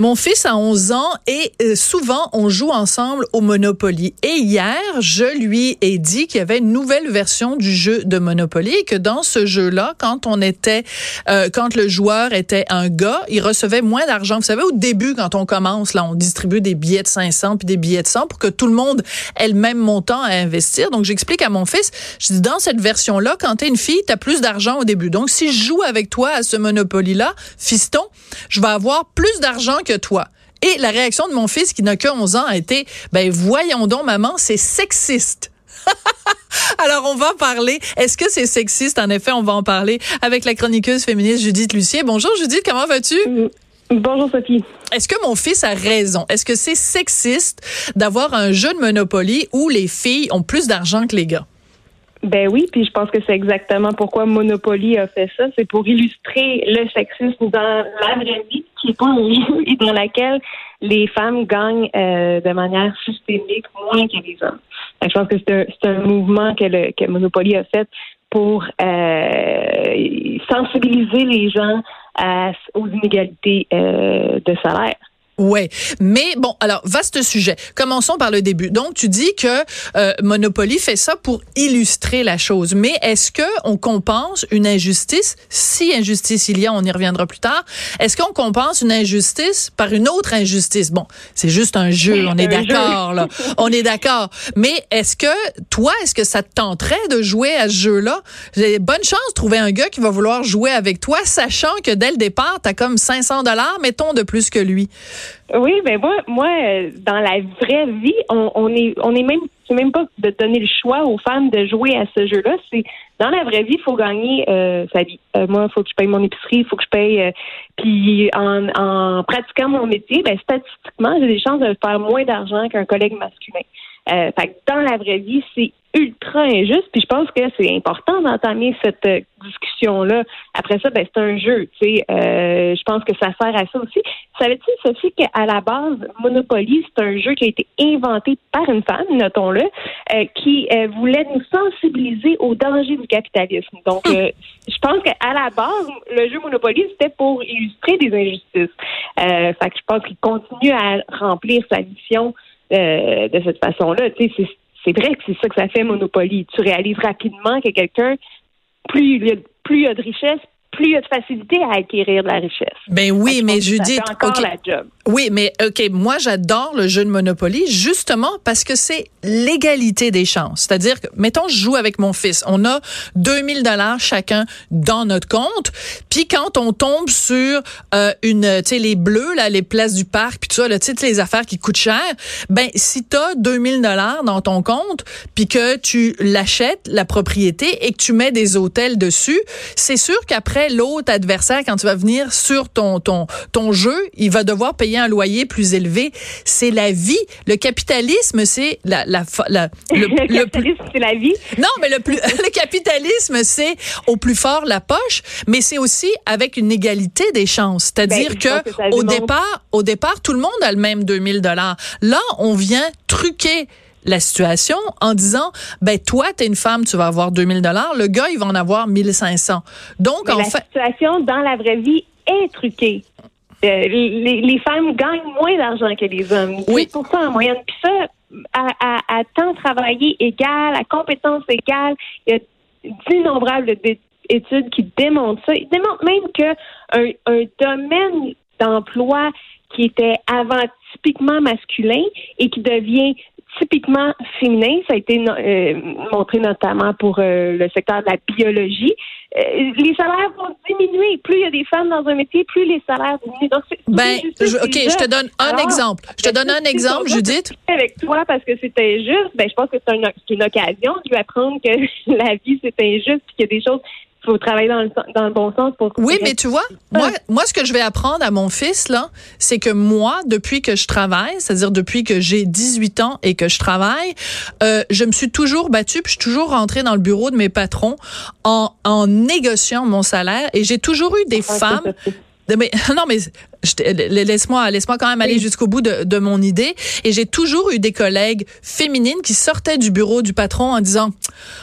Mon fils a 11 ans et euh, souvent on joue ensemble au Monopoly. Et hier, je lui ai dit qu'il y avait une nouvelle version du jeu de Monopoly et que dans ce jeu-là, quand on était, euh, quand le joueur était un gars, il recevait moins d'argent. Vous savez, au début, quand on commence, là, on distribue des billets de 500 puis des billets de 100 pour que tout le monde ait le même montant à investir. Donc, j'explique à mon fils, je dis, dans cette version-là, quand t'es une fille, t'as plus d'argent au début. Donc, si je joue avec toi à ce Monopoly-là, fiston, je vais avoir plus d'argent que toi. Et la réaction de mon fils, qui n'a que 11 ans, a été, ben voyons donc, maman, c'est sexiste. Alors, on va parler. Est-ce que c'est sexiste? En effet, on va en parler avec la chroniqueuse féministe Judith Lucier. Bonjour, Judith, comment vas-tu? Mm. Bonjour, Sophie. Est-ce que mon fils a raison? Est-ce que c'est sexiste d'avoir un jeu de Monopoly où les filles ont plus d'argent que les gars? Ben oui, puis je pense que c'est exactement pourquoi Monopoly a fait ça. C'est pour illustrer le sexisme dans la vraie vie, qui est pas un et dans laquelle les femmes gagnent euh, de manière systémique moins que les hommes. je pense que c'est un, mouvement que, le, que Monopoly a fait pour euh, sensibiliser les gens aux inégalités euh, de salaire. Ouais, mais bon, alors vaste sujet. Commençons par le début. Donc tu dis que euh, Monopoly fait ça pour illustrer la chose, mais est-ce que on compense une injustice? Si injustice il y a, on y reviendra plus tard. Est-ce qu'on compense une injustice par une autre injustice? Bon, c'est juste un jeu, on est d'accord là. On est d'accord. Mais est-ce que toi, est-ce que ça te tenterait de jouer à ce jeu-là? Bonne chance de trouver un gars qui va vouloir jouer avec toi, sachant que dès le départ, tu as comme 500 dollars, mettons de plus que lui. Oui, ben moi, moi, dans la vraie vie, on, on est, on est même, c'est même pas de donner le choix aux femmes de jouer à ce jeu-là. C'est dans la vraie vie, il faut gagner euh, sa vie. Euh, moi, il faut que je paye mon épicerie, il faut que je paye. Euh, puis en, en pratiquant mon métier, ben statistiquement, j'ai des chances de faire moins d'argent qu'un collègue masculin. Euh, fait que dans la vraie vie, c'est ultra injuste. Puis je pense que c'est important d'entamer cette euh, discussion-là. Après ça, ben, c'est un jeu. Tu sais, euh, je pense que ça sert à ça aussi. Savais-tu, Sophie, qu'à la base, Monopoly, c'est un jeu qui a été inventé par une femme, notons-le, euh, qui voulait nous sensibiliser aux dangers du capitalisme. Donc, je pense qu'à la base, le jeu Monopoly, c'était pour illustrer des injustices. fait que je pense qu'il continue à remplir sa mission de cette façon-là. C'est vrai que c'est ça que ça fait Monopoly. Tu réalises rapidement que quelqu'un, plus il y a, plus il y a de richesse, plus il y a de facilité à acquérir de la richesse. Ben oui, mais Judith, encore la job. Oui, mais OK, moi j'adore le jeu de Monopoly justement parce que c'est l'égalité des chances. C'est-à-dire que mettons je joue avec mon fils, on a 2000 dollars chacun dans notre compte, puis quand on tombe sur euh, une tu sais les bleus là, les places du parc puis tout ça, là, tu sais les affaires qui coûtent cher, ben si tu as 2000 dollars dans ton compte puis que tu l'achètes la propriété et que tu mets des hôtels dessus, c'est sûr qu'après l'autre adversaire quand tu vas venir sur ton ton ton jeu, il va devoir payer un loyer plus élevé. C'est la vie. Le capitalisme, c'est la, la, la le, capitalisme, c'est la vie. Non, mais le plus, le capitalisme, c'est au plus fort la poche, mais c'est aussi avec une égalité des chances. C'est-à-dire ben, que, au départ, au départ, tout le monde a le même 2000 dollars. Là, on vient truquer la situation en disant ben toi tu es une femme tu vas avoir 2000 dollars le gars il va en avoir 1500 donc en la fait la situation dans la vraie vie est truquée euh, les, les, femmes gagnent moins d'argent que les hommes. Oui. pour ça en moyenne. Puis ça, à, à, à, temps travaillé égal, à compétence égale, il y a d'innombrables études qui démontrent ça. Ils démontrent même que un, un domaine d'emploi qui était avant typiquement masculin et qui devient typiquement féminin. Ça a été euh, montré notamment pour euh, le secteur de la biologie. Euh, les salaires vont diminuer. Plus il y a des femmes dans un métier, plus les salaires diminuent. Donc, ben, ok, je te donne un exemple. Je te donne un exemple, Judith. Avec toi, parce que c'est injuste, ben, je pense que c'est une, une, occasion de lui apprendre que la vie, c'est injuste et qu'il y a des choses faut travailler dans le, dans le bon sens pour. Oui, mais tu vois, moi, moi, ce que je vais apprendre à mon fils là, c'est que moi, depuis que je travaille, c'est-à-dire depuis que j'ai 18 ans et que je travaille, euh, je me suis toujours battue, puis je suis toujours rentrée dans le bureau de mes patrons en en négociant mon salaire, et j'ai toujours eu des femmes mais, non, mais laisse-moi laisse-moi quand même aller jusqu'au bout de, de, mon idée. Et j'ai toujours eu des collègues féminines qui sortaient du bureau du patron en disant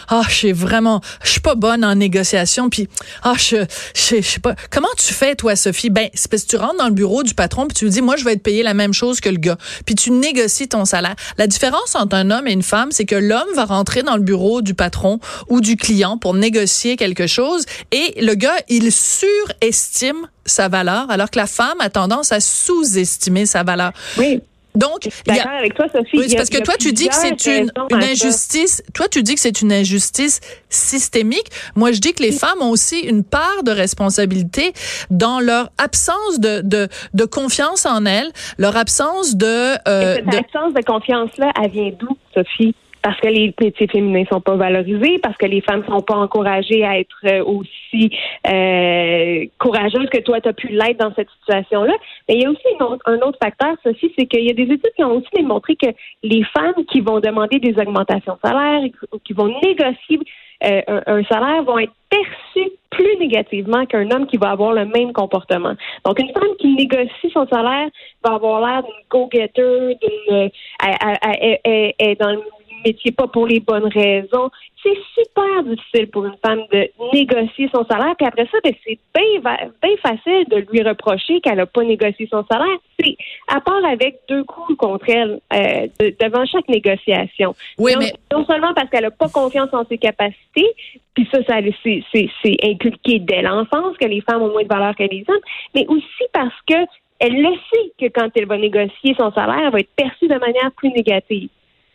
ah je suis vraiment je suis pas bonne en négociation puis ah je, je, je sais pas. Comment tu fais toi Sophie ben c'est parce que tu rentres dans le bureau du patron puis tu lui dis moi je vais être payé la même chose que le gars puis tu négocies ton salaire. La différence entre un homme et une femme c'est que l'homme va rentrer dans le bureau du patron ou du client pour négocier quelque chose et le gars il surestime sa valeur, alors que la femme a tendance à sous-estimer sa valeur. Oui. Donc, d'accord avec toi, Sophie. Oui, parce que toi, tu dis que c'est une, une injustice. Toi, tu dis que c'est une injustice systémique. Moi, je dis que les femmes ont aussi une part de responsabilité dans leur absence de, de, de confiance en elles, leur absence de. Euh, cette absence de confiance-là, elle vient d'où, Sophie? Parce que les métiers féminins sont pas valorisés, parce que les femmes sont pas encouragées à être euh, aussi euh, courageuses que toi tu as pu l'être dans cette situation-là. Mais il y a aussi un autre facteur, ceci, c'est qu'il y a des études qui ont aussi démontré que les femmes qui vont demander des augmentations de salaire ou qui vont négocier euh, un, salaire vont être perçues plus négativement qu'un homme qui va avoir le même comportement. Donc, une femme qui négocie son salaire va avoir l'air d'une go-getter, d'une, est dans le métier pas pour les bonnes raisons. C'est super difficile pour une femme de négocier son salaire. Puis après ça, ben, c'est bien facile de lui reprocher qu'elle n'a pas négocié son salaire. C'est à part avec deux coups contre elle euh, devant chaque négociation. Oui, mais... non seulement parce qu'elle n'a pas confiance en ses capacités, puis ça, ça c'est inculqué dès l'enfance que les femmes ont moins de valeur que les hommes, mais aussi parce que elle le sait que quand elle va négocier son salaire, elle va être perçue de manière plus négative.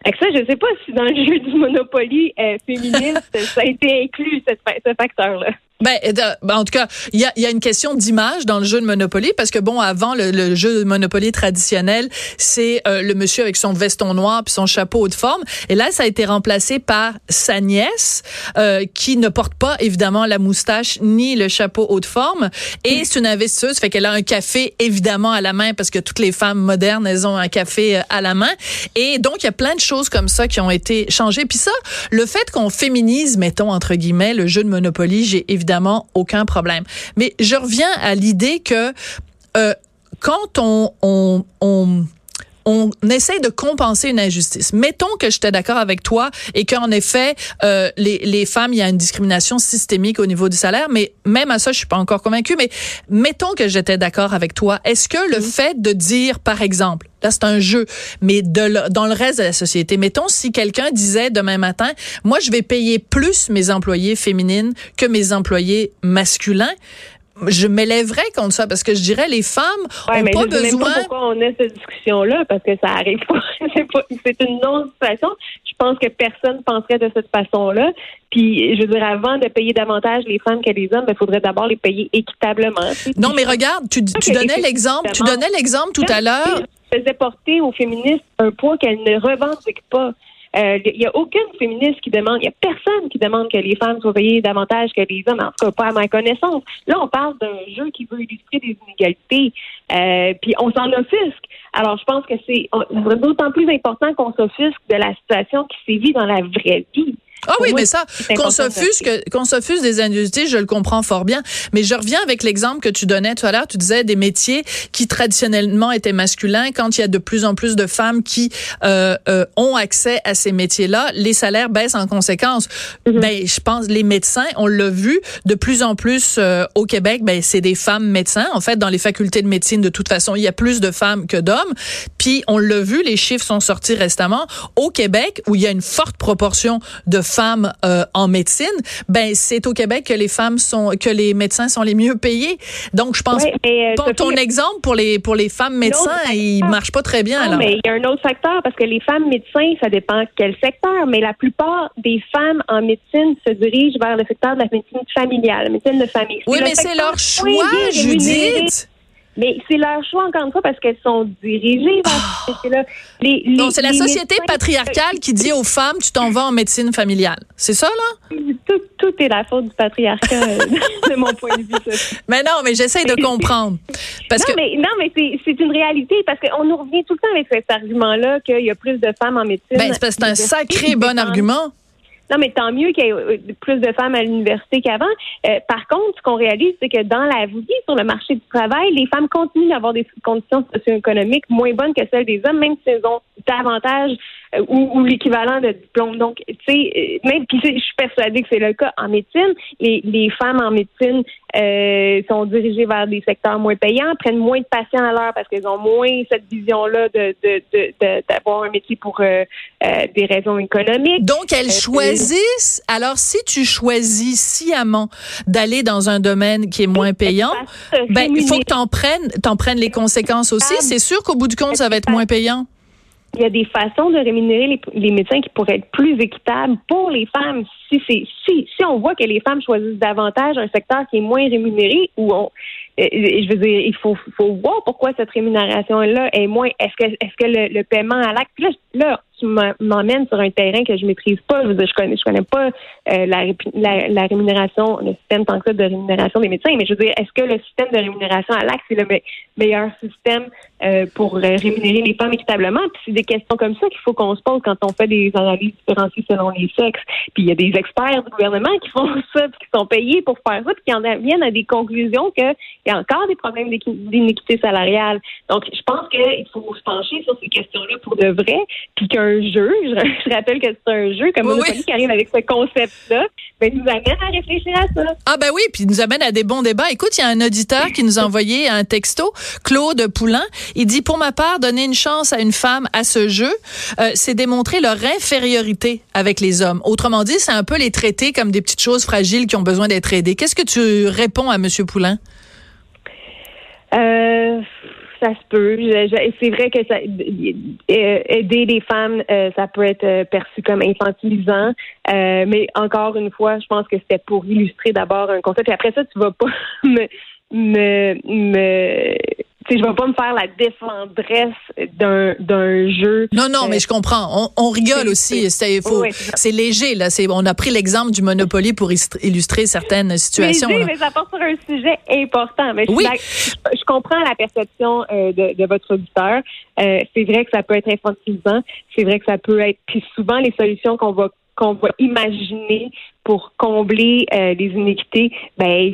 Avec ça, je ne sais pas si dans le jeu du Monopoly euh, féministe, ça a été inclus, ce facteur-là. Ben, ben, en tout cas, il y a, y a, une question d'image dans le jeu de Monopoly parce que bon, avant le, jeu de Monopoly traditionnel, c'est euh, le monsieur avec son veston noir puis son chapeau de forme. Et là, ça a été remplacé par sa nièce euh, qui ne porte pas évidemment la moustache ni le chapeau haut de forme. Et c'est une investisseuse, fait qu'elle a un café évidemment à la main parce que toutes les femmes modernes, elles ont un café euh, à la main. Et donc, il y a plein de choses comme ça qui ont été changées. Puis ça, le fait qu'on féminise, mettons entre guillemets, le jeu de Monopoly, j'ai évidemment évidemment aucun problème. Mais je reviens à l'idée que euh, quand on, on essaie de compenser une injustice. Mettons que j'étais d'accord avec toi et qu'en effet, euh, les, les femmes, il y a une discrimination systémique au niveau du salaire, mais même à ça, je suis pas encore convaincue, mais mettons que j'étais d'accord avec toi. Est-ce que le fait de dire, par exemple, là c'est un jeu, mais de dans le reste de la société, mettons si quelqu'un disait demain matin, moi je vais payer plus mes employés féminines que mes employés masculins, je m'élèverais contre ça parce que je dirais les femmes ouais, ont pas je besoin. Sais pas pourquoi on a cette discussion-là parce que ça arrive pas. c'est une non-situation. Je pense que personne penserait de cette façon-là. Puis, je veux dire, avant de payer davantage les femmes que les hommes, il faudrait d'abord les payer équitablement. Non, mais regarde, tu, tu donnais l'exemple, tu donnais l'exemple tout à l'heure. Faisait porter aux féministes un poids qu'elles ne revendiquent pas. Il euh, n'y a aucune féministe qui demande, il n'y a personne qui demande que les femmes soient payées davantage que les hommes, en tout cas pas à ma connaissance. Là, on parle d'un jeu qui veut illustrer des inégalités, euh, puis on s'en offusque. Alors, je pense que c'est d'autant plus important qu'on s'offusque de la situation qui sévit dans la vraie vie. Ah oui, mais ça, qu'on s'offusque, qu'on s'offusque des injustices, je le comprends fort bien. Mais je reviens avec l'exemple que tu donnais tout à l'heure. Tu disais des métiers qui traditionnellement étaient masculins. Quand il y a de plus en plus de femmes qui euh, euh, ont accès à ces métiers-là, les salaires baissent en conséquence. Mm-hmm. Ben, je pense les médecins, on l'a vu de plus en plus euh, au Québec. Ben, c'est des femmes médecins. En fait, dans les facultés de médecine, de toute façon, il y a plus de femmes que d'hommes. Puis on l'a vu, les chiffres sont sortis récemment au Québec où il y a une forte proportion de femmes euh, en médecine, ben c'est au Québec que les femmes sont que les médecins sont les mieux payés. Donc je pense ouais, euh, ton exemple pour les pour les femmes médecins, il marche pas très bien non, mais il y a un autre facteur parce que les femmes médecins, ça dépend quel secteur, mais la plupart des femmes en médecine se dirigent vers le secteur de la médecine familiale, la médecine de famille. Oui, mais c'est leur choix, Judith. Mais c'est leur choix, encore une fois, parce qu'elles sont dirigées vers oh. là. Les, non, c'est la société patriarcale qui dit aux femmes, tu t'en vas en médecine familiale. C'est ça, là? Tout, tout, est la faute du patriarcat, euh, de mon point de vue. Mais non, mais j'essaie de comprendre. Parce non, mais, non, mais c'est une réalité, parce qu'on nous revient tout le temps avec cet argument-là qu'il y a plus de femmes en médecine. Ben, c'est un sacré bon argument. Non, mais tant mieux qu'il y ait euh, plus de femmes à l'université qu'avant. Euh, par contre, ce qu'on réalise, c'est que dans la vie, sur le marché du travail, les femmes continuent d'avoir des conditions socio-économiques moins bonnes que celles des hommes, même si elles ont davantage euh, ou, l'équivalent de diplôme. Donc, tu sais, même puis je suis persuadée que c'est le cas en médecine. Les, les femmes en médecine euh, sont dirigées vers des secteurs moins payants, prennent moins de patients à l'heure parce qu'elles ont moins cette vision-là de, d'avoir un métier pour euh, euh, des raisons économiques. Donc, elles choisissent. Alors, si tu choisis sciemment d'aller dans un domaine qui est moins payant, ben, il faut que tu en prennes, t'en prennes les conséquences aussi. C'est sûr qu'au bout du compte, ça va être moins payant il y a des façons de rémunérer les, médecins qui pourraient être plus équitables pour les femmes. Si c'est si si on voit que les femmes choisissent davantage un secteur qui est moins rémunéré, ou on, euh, je veux dire, il faut faut voir pourquoi cette rémunération là est moins. Est-ce que est-ce que le, paiement à l'acte là, là tu m'emmènes sur un terrain que je maîtrise pas. Je veux connais, pas euh, la, rémunération, le système tant que ça de rémunération des médecins, mais je veux dire, est-ce que le système de rémunération à l'acte, c'est le meilleur système euh, pour euh, rémunérer les femmes équitablement? Puis c'est des questions comme ça qu'il faut qu'on se pose quand on fait des analyses différenciées selon les sexes. Puis il y a des experts du gouvernement qui font ça, puis qui sont payés pour faire ça, puis qui en viennent à des conclusions qu'il y a encore des problèmes d'inéquité salariale. Donc, je pense qu'il faut se pencher sur ces questions-là pour de vrai, puis qu'un un jeu. Je, rappelle que c'est un jeu comme oui, qui arrive avec ce concept-là. Ben, nous amène à réfléchir à ça. Ah ben oui, puis nous amène à des bons débats. Écoute, il y a un auditeur qui nous a envoyé un texto, Claude Poulain. Il dit, pour ma part, donner une chance à une femme à ce jeu, euh, c'est démontrer leur infériorité avec les hommes. Autrement dit, c'est un peu les traiter comme des petites choses fragiles qui ont besoin d'être aidées. Qu'est-ce que tu réponds à Monsieur Poulain? Euh ça se peut. C'est vrai que ça, euh, aider les femmes, euh, ça peut être euh, perçu comme infantilisant. mais encore une fois, je pense que c'était pour illustrer d'abord un concept. Après ça, tu vas pas me, me, me je ne vais pas me faire la défendresse d'un, d'un jeu. Non, non, mais je comprends. On, rigole aussi. C'est, c'est léger, là. C'est, on a pris l'exemple du Monopoly pour illustrer certaines situations. Léger, mais ça porte sur un sujet important. Mais oui. Je, comprends la perception euh, de, de, votre auditeur. Euh, c'est vrai que ça peut être infantilisant. C'est vrai que ça peut être. Puis souvent, les solutions qu'on va qu'on va imaginer pour combler euh, les inéquités, ben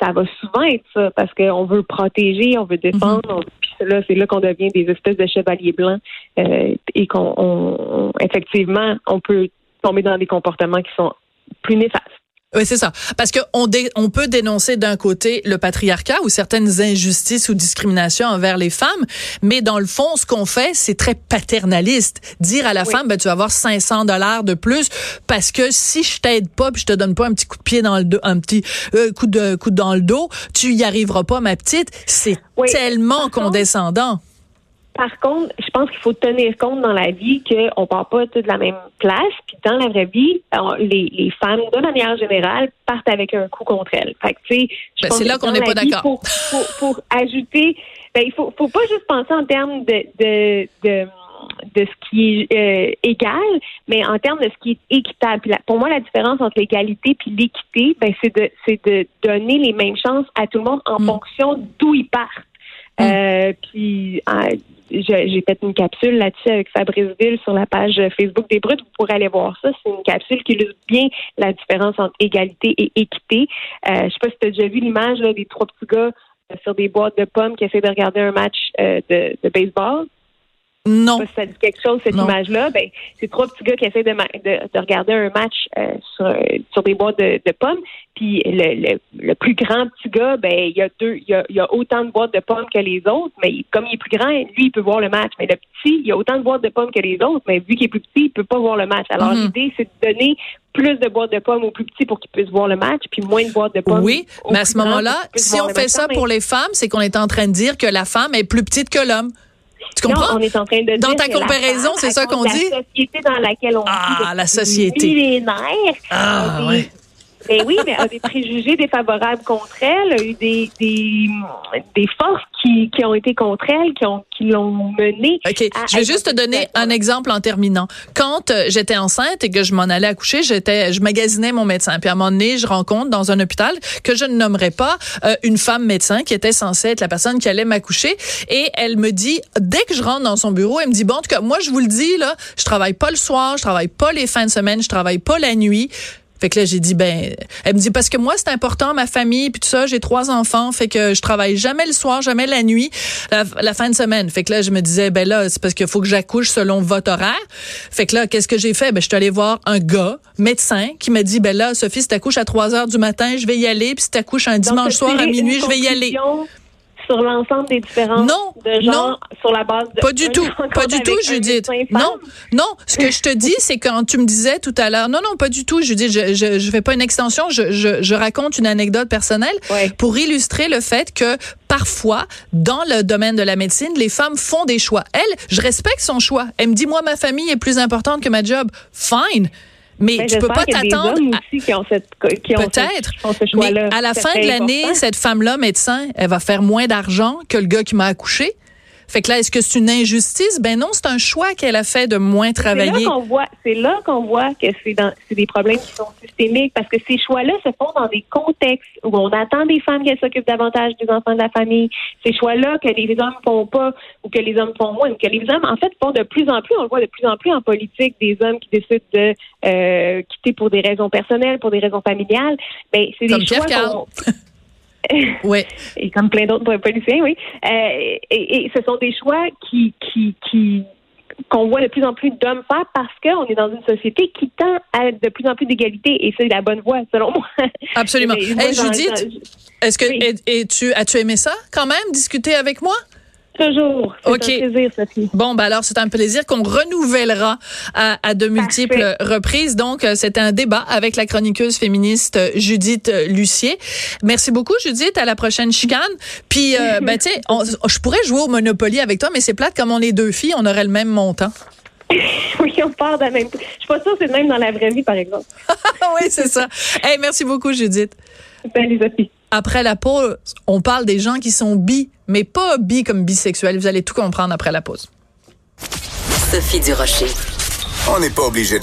ça va souvent être ça parce qu'on veut protéger, on veut défendre. Mhm. Puis là, c'est là qu'on devient des espèces de chevaliers blancs euh, et qu'on effectivement on peut tomber dans des comportements qui sont plus néfastes. Oui, c'est ça. Parce que on, on peut dénoncer d'un côté le patriarcat ou certaines injustices ou discriminations envers les femmes, mais dans le fond, ce qu'on fait, c'est très paternaliste. Dire à la femme, ben, tu vas avoir 500 dollars de plus parce que si je t'aide pas, puis je te donne pas un petit coup de pied dans le dos, un petit euh, coup de coup dans le dos, tu y arriveras pas, ma petite. C'est tellement condescendant. Par contre, je pense qu'il faut tenir compte dans la vie qu'on part pas tous de la même place. Puis dans la vraie vie, les, les, femmes, de manière générale, partent avec un coup contre elles. Fait ben, c'est là qu'on n'est pas d'accord. Pour, pour, ajouter, ben, il faut, faut pas juste penser en termes de, de, de de ce qui est euh, égal, mais en termes de ce qui est équitable. pour moi, la différence entre l'égalité puis l'équité, ben, c'est de c'est de donner les mêmes chances à tout le monde en mm. fonction d'où ils partent. Mm. Euh, puis j'ai fait une capsule là-dessus avec Fabrice Ville sur la page Facebook des Brutes. Vous pourrez aller voir ça. C'est une capsule qui illustre bien la différence entre égalité et équité. Euh, je sais pas si tu as déjà vu l'image des trois petits gars euh, sur des boîtes de pommes qui essaient de regarder un match euh, de baseball. Non. Si ça dit quelque chose, cette image-là. Ben, c'est trois petits gars qui essaient de, de, regarder un match euh, sur, sur des boîtes de, de pommes. Puis le, le, plus grand petit gars, ben il y a deux, il y a, il y a autant de boîtes de pommes que les autres, mais comme il est plus grand, lui il peut voir le match. Mais le petit, il y a autant de boîtes de pommes que les autres, mais vu qu'il est plus petit, il peut pas voir le match. Alors mhm. l'idée, c'est de donner plus de boîtes de pommes aux plus petits pour qu'ils puissent voir le match, puis moins de boîtes de pommes. Oui, mais à ce moment-là, si on fait ça pour les femmes, c'est qu'on est en train de dire que la femme est plus petite que l'homme. Tu comprends? on est en train de Dans ta comparaison, c'est ça qu'on dit? La société dans laquelle on ah, la société. millénaire. Ah, oui. Mais oui, mais a des préjugés défavorables contre elle, a eu des, des, des forces qui, qui ont été contre elle, qui ont qui l'ont menée. OK. je vais juste te donner un exemple en terminant. Quand euh, j'étais enceinte et que je m'en allais accoucher, j'étais, je magasinais mon médecin. Puis à un moment donné, je rencontre dans un hôpital que je ne nommerai pas euh, une femme médecin qui était censée être la personne qui allait m'accoucher. Et elle me dit, dès que je rentre dans son bureau, elle me dit, bon, en tout cas, moi, je vous le dis, là, je travaille pas le soir, je travaille pas les fins de semaine, je travaille pas la nuit. Fait que là, j'ai dit, ben, elle me dit, parce que moi, c'est important, ma famille, puis tout ça, j'ai trois enfants, fait que je travaille jamais le soir, jamais la nuit, la, fin de semaine. Fait que là, je me disais, ben là, c'est parce qu'il faut que j'accouche selon votre horaire. Fait que là, qu'est-ce que j'ai fait? Ben, je suis allée voir un gars, médecin, qui m'a dit, ben là, Sophie, si t'accouches à 3 heures du matin, je vais y aller, puis si t'accouches un dimanche soir à minuit, je vais y aller sur l'ensemble des différences non, de genre sur la base de pas du tout. pas du tout Judith. non. non ce que je te dis c'est quand tu me disais tout à l'heure non non pas du tout Judith je je, je fais pas une extension je, je, je raconte une anecdote personnelle pour illustrer le fait que parfois dans le domaine de la médecine les femmes font des choix. Elle je respecte son choix. Elle me dit moi ma famille est plus importante que ma job. Fine mais ben, tu peux pas t'attendre. Peut-être. Mais à la fin de l'année, cette femme-là, médecin, elle va faire moins d'argent que le gars qui m'a accouché. Fait que là, est-ce que c'est une injustice? Ben non, c'est un choix qu'elle a fait de moins travailler. C'est là qu'on voit, c'est là qu'on voit que c'est dans, c'est des problèmes qui sont systémiques parce que ces choix-là se font dans des contextes où on attend des femmes qu'elles s'occupent davantage des enfants de la famille. Ces choix-là que les hommes font pas ou que les hommes font moins ou que les hommes, en fait, font de plus en plus. On le voit de plus en plus en politique des hommes qui décident de euh, quitter pour des raisons personnelles, pour des raisons familiales. Ben, c'est des choix Oui. et comme plein d'autres policiers, oui. Euh, et, ce sont des choix qui, qui, qui qu'on voit de plus en plus d'hommes faire parce qu'on est dans une société qui tend à de plus en plus d'égalité et c'est la bonne voie selon moi. Absolument. Hey, Judith, est-ce que et, tu as-tu aimé ça quand même discuter avec moi? Toujours. C'est un plaisir, Sophie. Bon, ben alors, c'est un plaisir qu'on renouvellera à, de multiples reprises. Donc, euh, c'était un débat avec la chroniqueuse féministe euh, Judith euh, Lucier. Merci beaucoup, Judith. À la prochaine chicane. Puis, ben, tu sais, je pourrais jouer au Monopoly avec toi, mais c'est plate comme on est deux filles, on aurait le même montant. oui, on part de la même. Je suis pas sûre que c'est le même dans la vraie vie, par exemple. oui, c'est ça. Hey, merci beaucoup, Judith. Salut, Sophie. Après la pause, on parle des gens qui sont bi, mais pas bi comme bisexuels. Vous allez tout comprendre après la pause. Sophie Durocher. On n'est pas obligé de